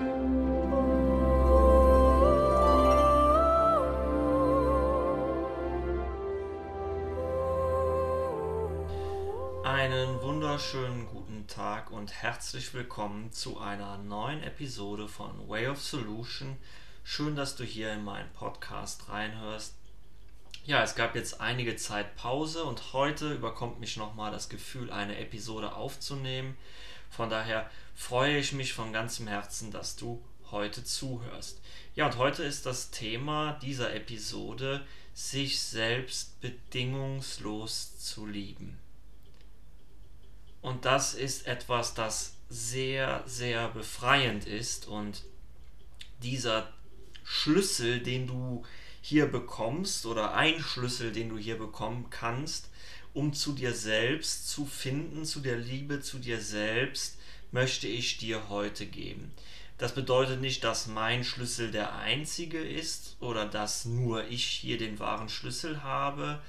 Einen wunderschönen guten Tag und herzlich willkommen zu einer neuen Episode von Way of Solution. Schön, dass du hier in meinen Podcast reinhörst. Ja, es gab jetzt einige Zeit Pause und heute überkommt mich nochmal das Gefühl, eine Episode aufzunehmen. Von daher freue ich mich von ganzem Herzen, dass du heute zuhörst. Ja, und heute ist das Thema dieser Episode, sich selbst bedingungslos zu lieben. Und das ist etwas, das sehr, sehr befreiend ist und dieser Schlüssel, den du hier bekommst oder ein Schlüssel, den du hier bekommen kannst, um zu dir selbst zu finden, zu der Liebe zu dir selbst, möchte ich dir heute geben. Das bedeutet nicht, dass mein Schlüssel der einzige ist oder dass nur ich hier den wahren Schlüssel habe.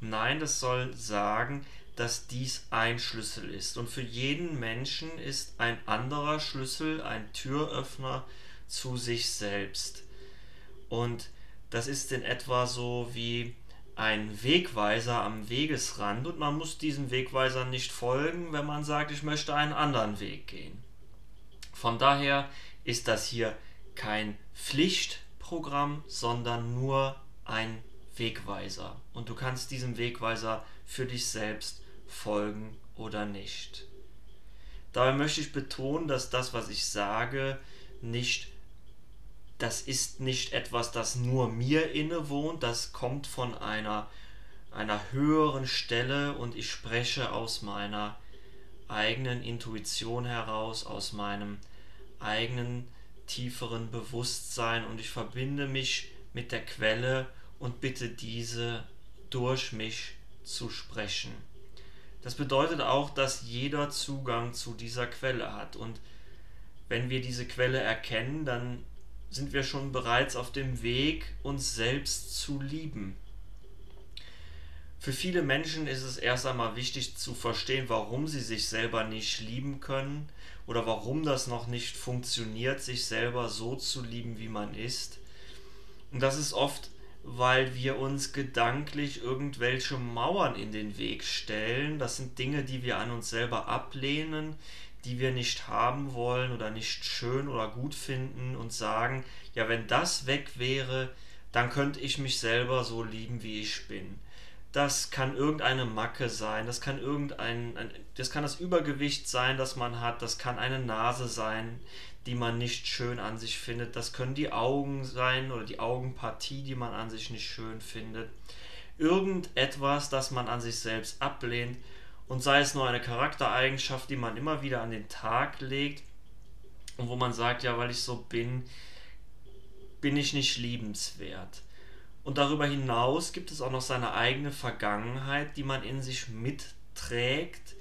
Nein, das soll sagen, dass dies ein Schlüssel ist. Und für jeden Menschen ist ein anderer Schlüssel ein Türöffner zu sich selbst. Und das ist in etwa so wie ein Wegweiser am Wegesrand und man muss diesem Wegweiser nicht folgen, wenn man sagt, ich möchte einen anderen Weg gehen. Von daher ist das hier kein Pflichtprogramm, sondern nur ein Wegweiser. Und du kannst diesem Wegweiser für dich selbst folgen oder nicht. Dabei möchte ich betonen, dass das, was ich sage, nicht das ist nicht etwas, das nur mir innewohnt, das kommt von einer, einer höheren Stelle und ich spreche aus meiner eigenen Intuition heraus, aus meinem eigenen tieferen Bewusstsein und ich verbinde mich mit der Quelle und bitte diese durch mich zu sprechen. Das bedeutet auch, dass jeder Zugang zu dieser Quelle hat und wenn wir diese Quelle erkennen, dann sind wir schon bereits auf dem Weg, uns selbst zu lieben. Für viele Menschen ist es erst einmal wichtig zu verstehen, warum sie sich selber nicht lieben können oder warum das noch nicht funktioniert, sich selber so zu lieben, wie man ist. Und das ist oft, weil wir uns gedanklich irgendwelche Mauern in den Weg stellen. Das sind Dinge, die wir an uns selber ablehnen, die wir nicht haben wollen oder nicht schön oder gut finden und sagen, ja, wenn das weg wäre, dann könnte ich mich selber so lieben, wie ich bin. Das kann irgendeine Macke sein, das kann irgendein, das kann das Übergewicht sein, das man hat, das kann eine Nase sein, die man nicht schön an sich findet, das können die Augen sein oder die Augenpartie, die man an sich nicht schön findet. Irgendetwas, das man an sich selbst ablehnt, und sei es nur eine Charaktereigenschaft, die man immer wieder an den Tag legt und wo man sagt, ja, weil ich so bin, bin ich nicht liebenswert. Und darüber hinaus gibt es auch noch seine eigene Vergangenheit, die man in sich mitträgt.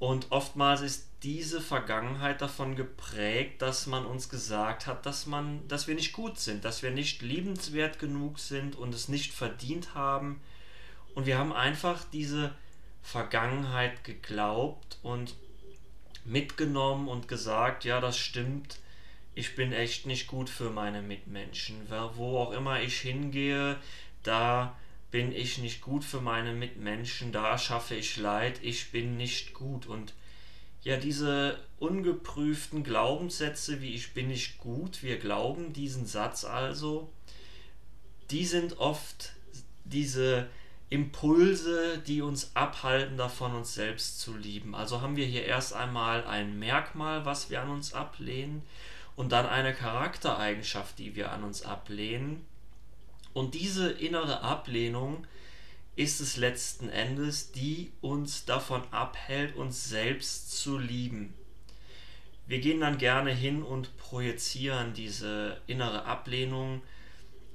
Und oftmals ist diese Vergangenheit davon geprägt, dass man uns gesagt hat, dass man, dass wir nicht gut sind, dass wir nicht liebenswert genug sind und es nicht verdient haben. Und wir haben einfach diese Vergangenheit geglaubt und mitgenommen und gesagt, ja, das stimmt, ich bin echt nicht gut für meine Mitmenschen. Wo auch immer ich hingehe, da bin ich nicht gut für meine Mitmenschen, da schaffe ich Leid, ich bin nicht gut. Und ja, diese ungeprüften Glaubenssätze wie ich bin nicht gut, wir glauben diesen Satz also, die sind oft diese Impulse, die uns abhalten davon, uns selbst zu lieben. Also haben wir hier erst einmal ein Merkmal, was wir an uns ablehnen, und dann eine Charaktereigenschaft, die wir an uns ablehnen. Und diese innere Ablehnung ist es letzten Endes, die uns davon abhält, uns selbst zu lieben. Wir gehen dann gerne hin und projizieren diese innere Ablehnung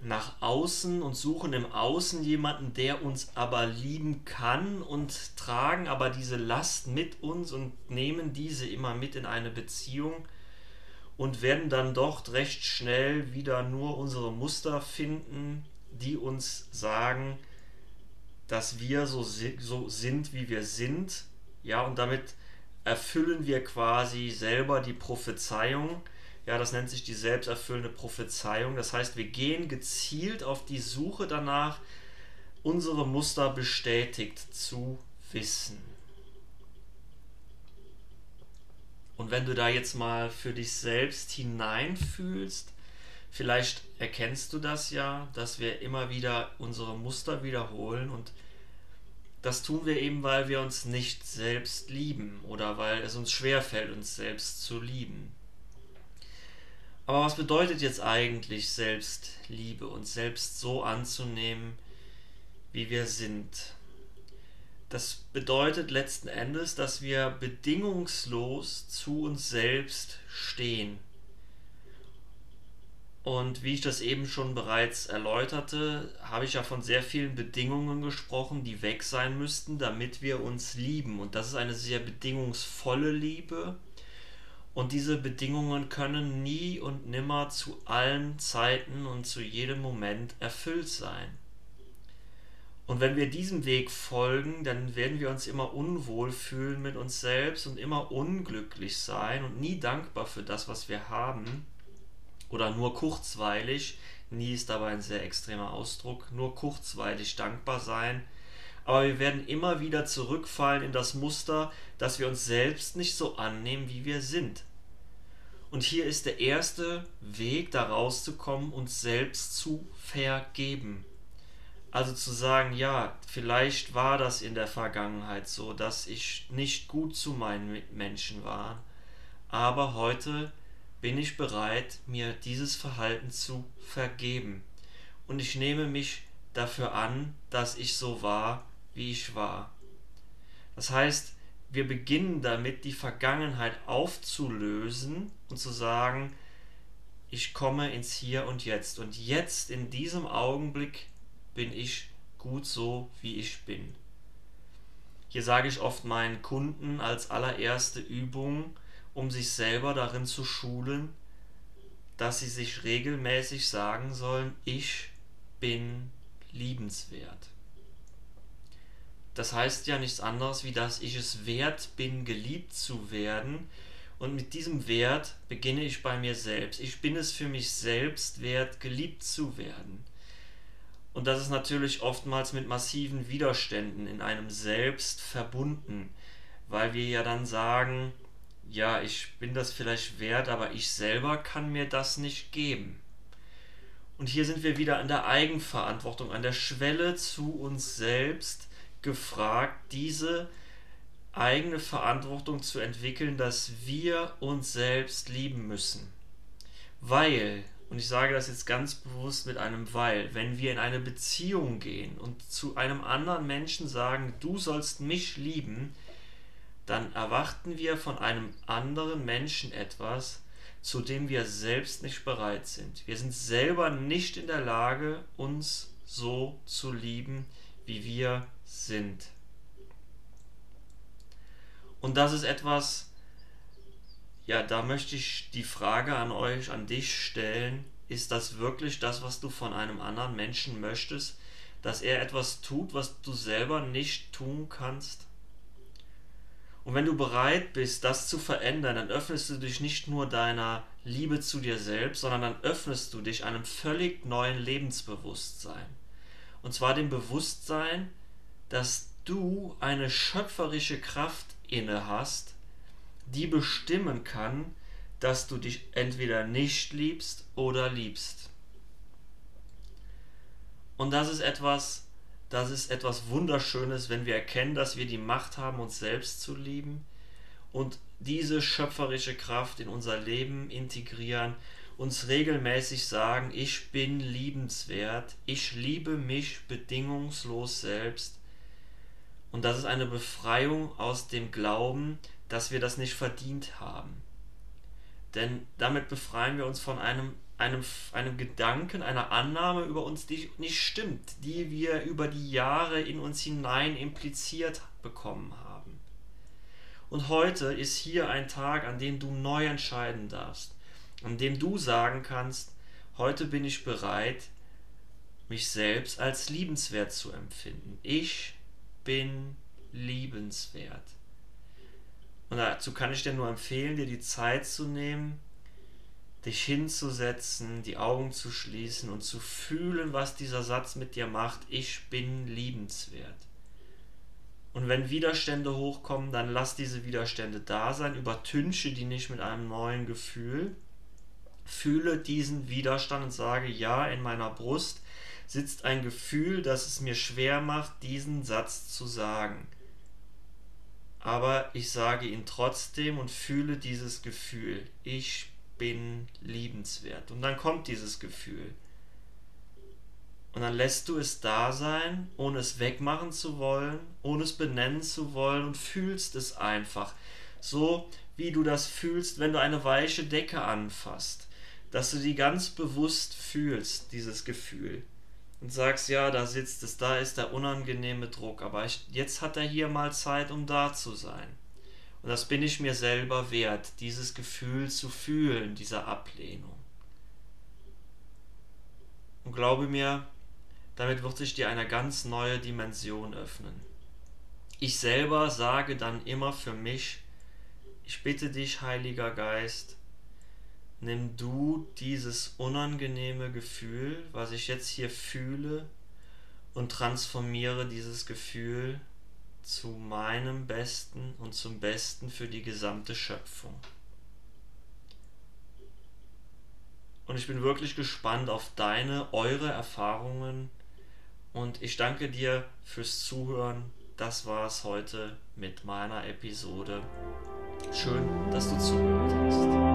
nach außen und suchen im Außen jemanden, der uns aber lieben kann und tragen aber diese Last mit uns und nehmen diese immer mit in eine Beziehung und werden dann dort recht schnell wieder nur unsere Muster finden, die uns sagen, dass wir so, so sind, wie wir sind. Ja, und damit erfüllen wir quasi selber die Prophezeiung, Ja, das nennt sich die selbsterfüllende Prophezeiung. Das heißt, wir gehen gezielt auf die Suche danach, unsere Muster bestätigt zu wissen. Und wenn du da jetzt mal für dich selbst hineinfühlst, vielleicht erkennst du das ja, dass wir immer wieder unsere Muster wiederholen und das tun wir eben, weil wir uns nicht selbst lieben oder weil es uns schwerfällt, uns selbst zu lieben. Aber was bedeutet jetzt eigentlich Selbstliebe, uns selbst so anzunehmen, wie wir sind? Das bedeutet letzten Endes, dass wir bedingungslos zu uns selbst stehen und wie ich das eben schon bereits erläuterte, habe ich ja von sehr vielen Bedingungen gesprochen, die weg sein müssten, damit wir uns lieben. Und das ist eine sehr bedingungsvolle Liebe. Und diese Bedingungen können nie und nimmer zu allen Zeiten und zu jedem Moment erfüllt sein. Und wenn wir diesem Weg folgen, dann werden wir uns immer unwohl fühlen mit uns selbst und immer unglücklich sein und nie dankbar für das, was wir haben oder nur kurzweilig, nie ist dabei ein sehr extremer Ausdruck, nur kurzweilig dankbar sein. Aber wir werden immer wieder zurückfallen in das Muster, dass wir uns selbst nicht so annehmen, wie wir sind. Und hier ist der erste Weg, da rauszukommen, uns selbst zu vergeben. Also zu sagen, ja, vielleicht war das in der Vergangenheit so, dass ich nicht gut zu meinen Mitmenschen war, aber heute bin ich bereit, mir dieses Verhalten zu vergeben. Und ich nehme mich dafür an, dass ich so war, wie ich war. Das heißt, wir beginnen damit, die Vergangenheit aufzulösen und zu sagen, ich komme ins Hier und Jetzt. Und jetzt, in diesem Augenblick, bin ich gut so, wie ich bin. Hier sage ich oft meinen Kunden als allererste Übung, um sich selber darin zu schulen, dass sie sich regelmäßig sagen sollen, ich bin liebenswert. Das heißt ja nichts anderes, wie dass ich es wert bin, geliebt zu werden. Und mit diesem Wert beginne ich bei mir selbst. Ich bin es für mich selbst wert, geliebt zu werden. Und das ist natürlich oftmals mit massiven Widerständen in einem Selbst verbunden, weil wir ja dann sagen, ja, ich bin das vielleicht wert, aber ich selber kann mir das nicht geben. Und hier sind wir wieder an der Eigenverantwortung, an der Schwelle zu uns selbst gefragt, diese eigene Verantwortung zu entwickeln, dass wir uns selbst lieben müssen. Weil, und ich sage das jetzt ganz bewusst mit einem Weil, wenn wir in eine Beziehung gehen und zu einem anderen Menschen sagen, du sollst mich lieben, dann erwarten wir von einem anderen Menschen etwas, zu dem wir selbst nicht bereit sind. Wir sind selber nicht in der Lage, uns so zu lieben, wie wir sind. Und das ist etwas, ja, da möchte ich die Frage an euch, an dich stellen, ist das wirklich das, was du von einem anderen Menschen möchtest, dass er etwas tut, was du selber nicht tun kannst? Und wenn du bereit bist, das zu verändern, dann öffnest du dich nicht nur deiner Liebe zu dir selbst, sondern dann öffnest du dich einem völlig neuen Lebensbewusstsein. Und zwar dem Bewusstsein, dass du eine schöpferische Kraft inne hast, die bestimmen kann, dass du dich entweder nicht liebst oder liebst. Und das ist etwas, das ist etwas Wunderschönes, wenn wir erkennen, dass wir die Macht haben, uns selbst zu lieben und diese schöpferische Kraft in unser Leben integrieren, uns regelmäßig sagen, ich bin liebenswert, ich liebe mich bedingungslos selbst. Und das ist eine Befreiung aus dem Glauben, dass wir das nicht verdient haben. Denn damit befreien wir uns von einem einem, einem Gedanken, einer Annahme über uns, die nicht stimmt, die wir über die Jahre in uns hinein impliziert bekommen haben. Und heute ist hier ein Tag, an dem du neu entscheiden darfst, an dem du sagen kannst, heute bin ich bereit, mich selbst als liebenswert zu empfinden. Ich bin liebenswert. Und dazu kann ich dir nur empfehlen, dir die Zeit zu nehmen, dich hinzusetzen, die Augen zu schließen und zu fühlen, was dieser Satz mit dir macht. Ich bin liebenswert. Und wenn Widerstände hochkommen, dann lass diese Widerstände da sein, übertünche die nicht mit einem neuen Gefühl. Fühle diesen Widerstand und sage, ja, in meiner Brust sitzt ein Gefühl, das es mir schwer macht, diesen Satz zu sagen. Aber ich sage ihn trotzdem und fühle dieses Gefühl. Ich bin liebenswert. Und dann kommt dieses Gefühl. Und dann lässt du es da sein, ohne es wegmachen zu wollen, ohne es benennen zu wollen und fühlst es einfach. So wie du das fühlst, wenn du eine weiche Decke anfasst. Dass du die ganz bewusst fühlst, dieses Gefühl. Und sagst, ja, da sitzt es, da ist der unangenehme Druck, aber ich, jetzt hat er hier mal Zeit, um da zu sein. Und das bin ich mir selber wert, dieses Gefühl zu fühlen, dieser Ablehnung. Und glaube mir, damit wird sich dir eine ganz neue Dimension öffnen. Ich selber sage dann immer für mich, ich bitte dich, Heiliger Geist, nimm du dieses unangenehme Gefühl, was ich jetzt hier fühle, und transformiere dieses Gefühl zu meinem Besten und zum Besten für die gesamte Schöpfung. Und ich bin wirklich gespannt auf deine, eure Erfahrungen und ich danke dir fürs Zuhören. Das war es heute mit meiner Episode. Schön, dass du zugehört hast.